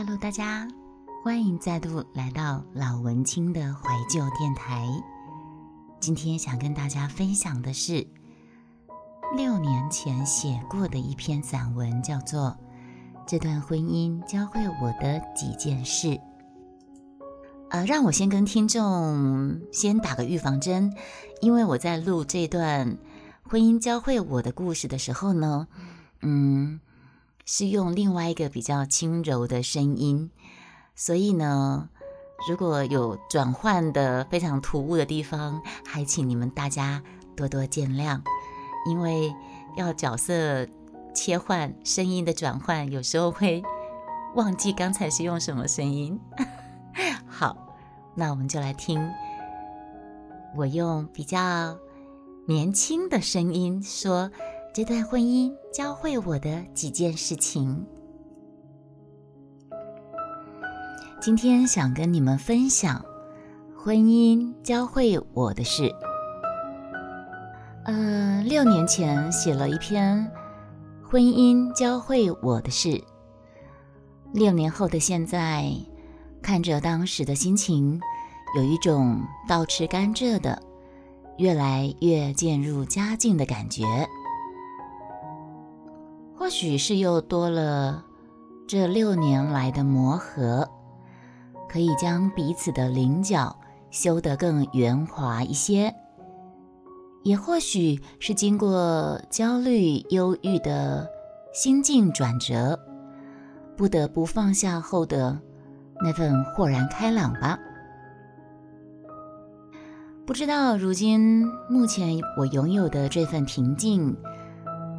Hello，大家，欢迎再度来到老文青的怀旧电台。今天想跟大家分享的是六年前写过的一篇散文，叫做《这段婚姻教会我的几件事》。呃，让我先跟听众先打个预防针，因为我在录这段婚姻教会我的故事的时候呢，嗯。是用另外一个比较轻柔的声音，所以呢，如果有转换的非常突兀的地方，还请你们大家多多见谅，因为要角色切换、声音的转换，有时候会忘记刚才是用什么声音。好，那我们就来听我用比较年轻的声音说。这段婚姻教会我的几件事情，今天想跟你们分享婚姻教会我的事。呃，六年前写了一篇婚姻教会我的事，六年后的现在，看着当时的心情，有一种倒吃甘蔗的，越来越渐入佳境的感觉。或许是又多了这六年来的磨合，可以将彼此的棱角修得更圆滑一些；也或许是经过焦虑、忧郁的心境转折，不得不放下后的那份豁然开朗吧。不知道如今目前我拥有的这份平静。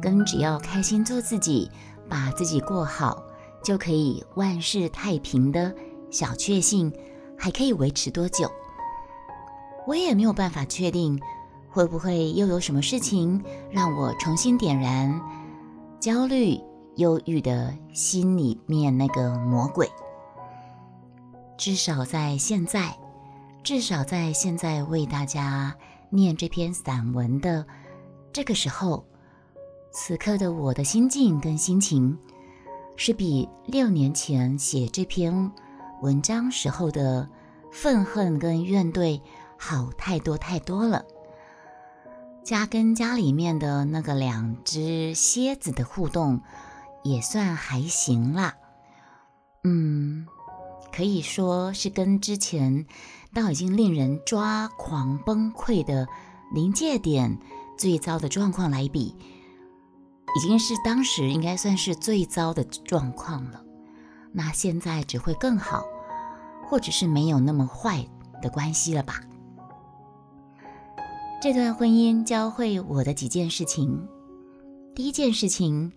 跟只要开心做自己，把自己过好，就可以万事太平的小确幸，还可以维持多久？我也没有办法确定，会不会又有什么事情让我重新点燃焦虑、忧郁的心里面那个魔鬼。至少在现在，至少在现在为大家念这篇散文的这个时候。此刻的我的心境跟心情，是比六年前写这篇文章时候的愤恨跟怨怼好太多太多了。家跟家里面的那个两只蝎子的互动也算还行啦，嗯，可以说是跟之前到已经令人抓狂崩溃的临界点最糟的状况来比。已经是当时应该算是最糟的状况了，那现在只会更好，或者是没有那么坏的关系了吧？这段婚姻教会我的几件事情，第一件事情，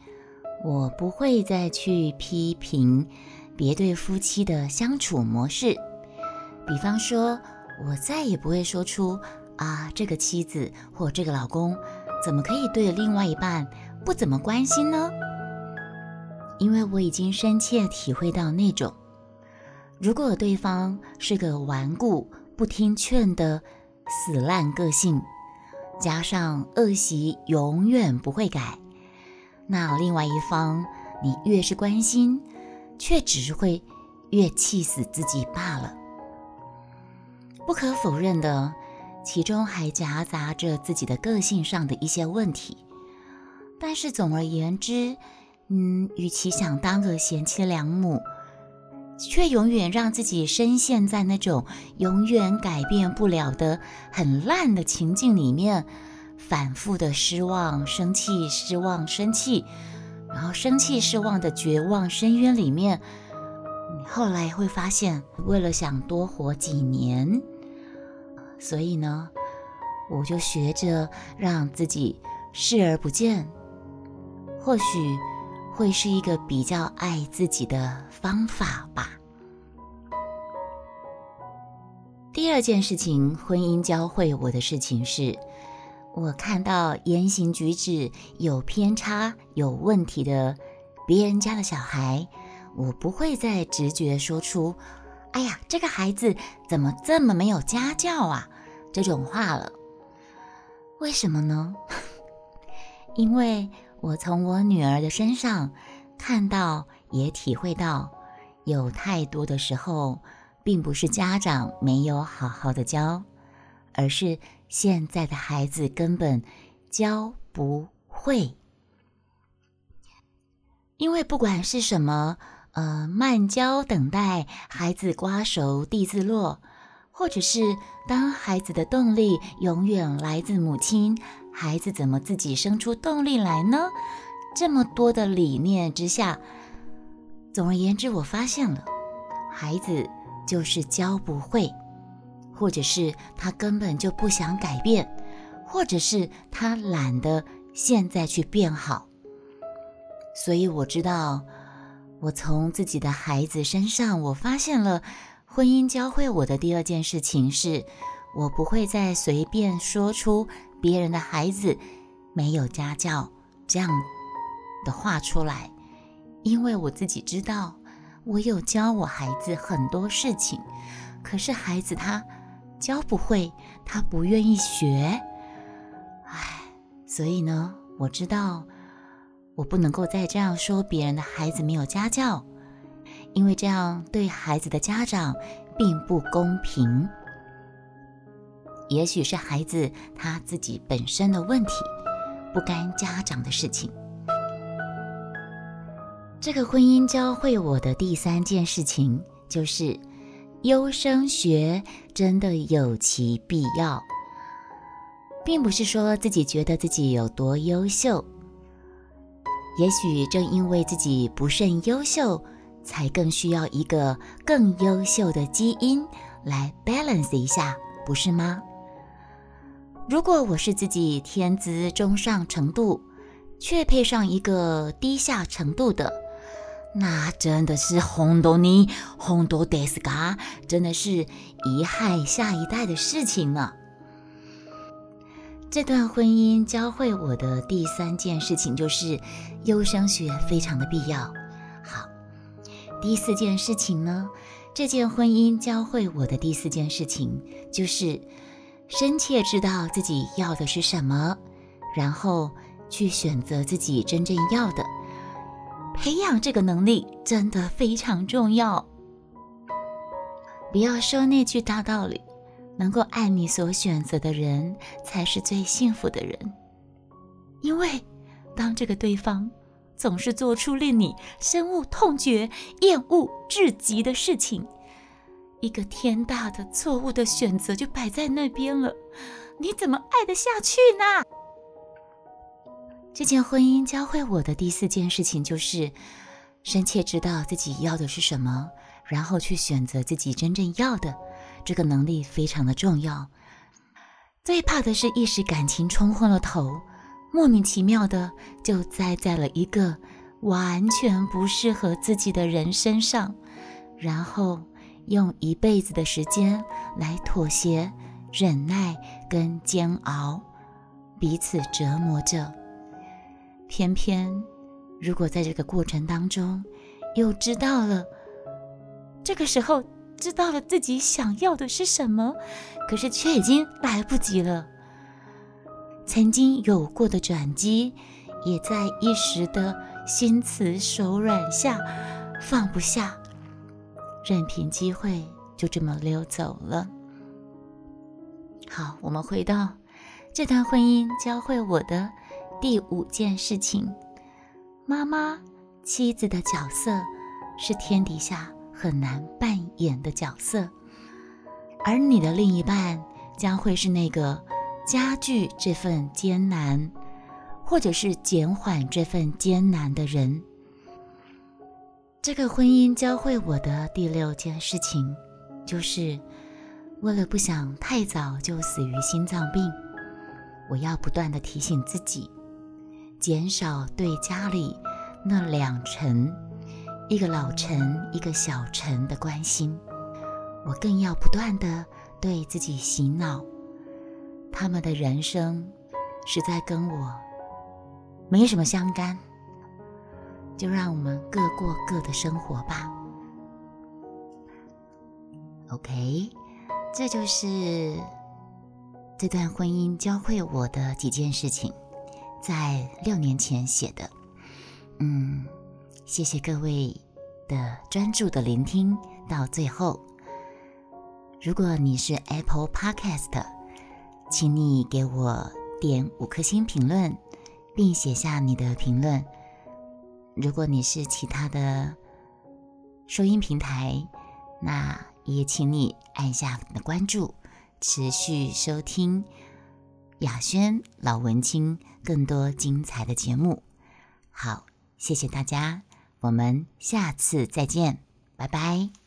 我不会再去批评别对夫妻的相处模式，比方说，我再也不会说出啊，这个妻子或这个老公怎么可以对另外一半。不怎么关心呢，因为我已经深切体会到那种，如果对方是个顽固不听劝的死烂个性，加上恶习永远不会改，那另外一方你越是关心，却只会越气死自己罢了。不可否认的，其中还夹杂着自己的个性上的一些问题。但是总而言之，嗯，与其想当个贤妻良母，却永远让自己深陷在那种永远改变不了的很烂的情境里面，反复的失望、生气、失望、生气，然后生气、失望的绝望深渊里面，后来会发现，为了想多活几年，所以呢，我就学着让自己视而不见。或许会是一个比较爱自己的方法吧。第二件事情，婚姻教会我的事情是，我看到言行举止有偏差、有问题的别人家的小孩，我不会再直觉说出“哎呀，这个孩子怎么这么没有家教啊”这种话了。为什么呢？因为。我从我女儿的身上看到，也体会到，有太多的时候，并不是家长没有好好的教，而是现在的孩子根本教不会。因为不管是什么，呃，慢教等待孩子瓜熟蒂自落，或者是当孩子的动力永远来自母亲，孩子怎么自己生出动力来呢？这么多的理念之下，总而言之，我发现了，孩子就是教不会，或者是他根本就不想改变，或者是他懒得现在去变好。所以我知道，我从自己的孩子身上，我发现了婚姻教会我的第二件事情是，我不会再随便说出别人的孩子没有家教这样的话出来，因为我自己知道，我有教我孩子很多事情，可是孩子他教不会，他不愿意学，唉，所以呢，我知道。我不能够再这样说别人的孩子没有家教，因为这样对孩子的家长并不公平。也许是孩子他自己本身的问题，不干家长的事情。这个婚姻教会我的第三件事情就是，优生学真的有其必要，并不是说自己觉得自己有多优秀。也许正因为自己不甚优秀，才更需要一个更优秀的基因来 balance 一下，不是吗？如果我是自己天资中上程度，却配上一个低下程度的，那真的是轰动你轰动 d 斯嘎，真的是遗害下一代的事情呢。这段婚姻教会我的第三件事情就是，优生学非常的必要。好，第四件事情呢，这件婚姻教会我的第四件事情就是，深切知道自己要的是什么，然后去选择自己真正要的。培养这个能力真的非常重要。不要说那句大道理。能够爱你所选择的人，才是最幸福的人。因为，当这个对方总是做出令你深恶痛绝、厌恶至极的事情，一个天大的错误的选择就摆在那边了，你怎么爱得下去呢？这件婚姻教会我的第四件事情就是，深切知道自己要的是什么，然后去选择自己真正要的。这个能力非常的重要。最怕的是一时感情冲昏了头，莫名其妙的就栽在了一个完全不适合自己的人身上，然后用一辈子的时间来妥协、忍耐跟煎熬，彼此折磨着。偏偏，如果在这个过程当中又知道了，这个时候。知道了自己想要的是什么，可是却已经来不及了。曾经有过的转机，也在一时的心慈手软下放不下，任凭机会就这么溜走了。好，我们回到这段婚姻教会我的第五件事情：妈妈、妻子的角色是天底下。很难扮演的角色，而你的另一半将会是那个加剧这份艰难，或者是减缓这份艰难的人。这个婚姻教会我的第六件事情，就是为了不想太早就死于心脏病，我要不断的提醒自己，减少对家里那两成。一个老陈，一个小陈的关心，我更要不断的对自己洗脑，他们的人生实在跟我没什么相干，就让我们各过各的生活吧。OK，这就是这段婚姻教会我的几件事情，在六年前写的，嗯。谢谢各位的专注的聆听到最后。如果你是 Apple Podcast，请你给我点五颗星评论，并写下你的评论。如果你是其他的收音平台，那也请你按下你的关注，持续收听雅轩老文青更多精彩的节目。好，谢谢大家，我们下次再见，拜拜。